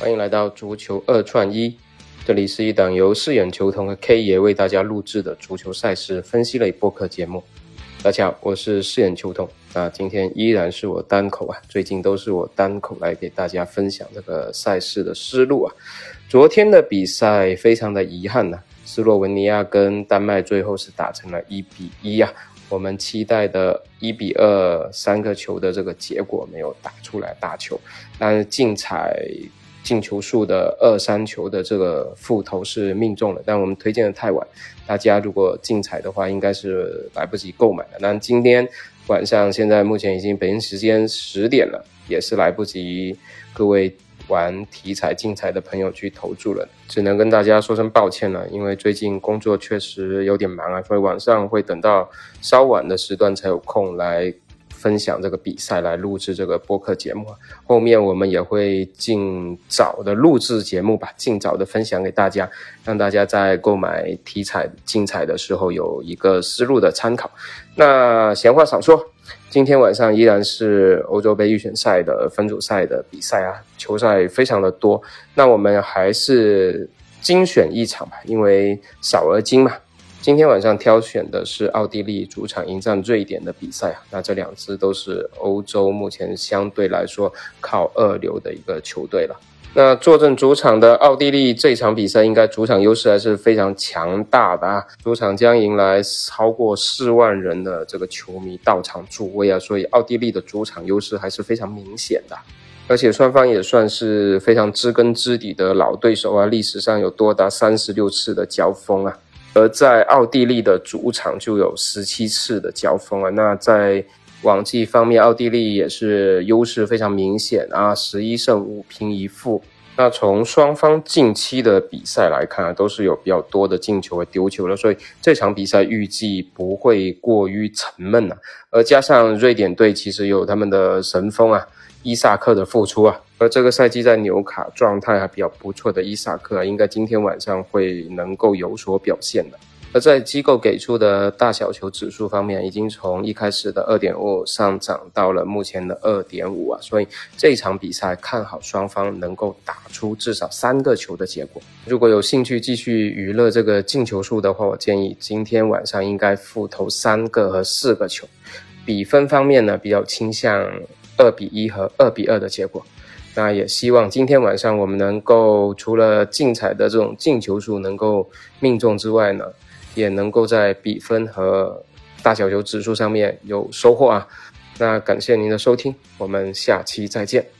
欢迎来到足球二串一，这里是一档由四眼球童和 K 爷为大家录制的足球赛事分析类播客节目。大家好，我是四眼球童。那今天依然是我单口啊，最近都是我单口来给大家分享这个赛事的思路啊。昨天的比赛非常的遗憾呐，斯洛文尼亚跟丹麦最后是打成了一比一啊。我们期待的一比二三个球的这个结果没有打出来大球，但是竞彩进球数的二三球的这个复投是命中了，但我们推荐的太晚，大家如果竞彩的话应该是来不及购买的。那今天晚上现在目前已经北京时间十点了，也是来不及各位。玩题材竞彩的朋友去投注了，只能跟大家说声抱歉了，因为最近工作确实有点忙啊，所以晚上会等到稍晚的时段才有空来分享这个比赛，来录制这个播客节目。后面我们也会尽早的录制节目吧，尽早的分享给大家，让大家在购买体彩竞彩的时候有一个思路的参考。那闲话少说。今天晚上依然是欧洲杯预选赛的分组赛的比赛啊，球赛非常的多。那我们还是精选一场吧，因为少而精嘛。今天晚上挑选的是奥地利主场迎战瑞典的比赛啊。那这两支都是欧洲目前相对来说靠二流的一个球队了。那坐镇主场的奥地利这场比赛，应该主场优势还是非常强大的啊！主场将迎来超过四万人的这个球迷到场助威啊，所以奥地利的主场优势还是非常明显的。而且双方也算是非常知根知底的老对手啊，历史上有多达三十六次的交锋啊，而在奥地利的主场就有十七次的交锋啊。那在往绩方面，奥地利也是优势非常明显啊，十一胜五平一负。那从双方近期的比赛来看啊，都是有比较多的进球和丢球了，所以这场比赛预计不会过于沉闷啊。而加上瑞典队其实有他们的神锋啊，伊萨克的复出啊，而这个赛季在纽卡状态还比较不错的伊萨克啊，应该今天晚上会能够有所表现的。而在机构给出的大小球指数方面，已经从一开始的二点五上涨到了目前的二点五啊，所以这场比赛看好双方能够打出至少三个球的结果。如果有兴趣继续娱乐这个进球数的话，我建议今天晚上应该复投三个和四个球。比分方面呢，比较倾向二比一和二比二的结果。那也希望今天晚上我们能够除了竞彩的这种进球数能够命中之外呢。也能够在比分和大小球指数上面有收获啊！那感谢您的收听，我们下期再见。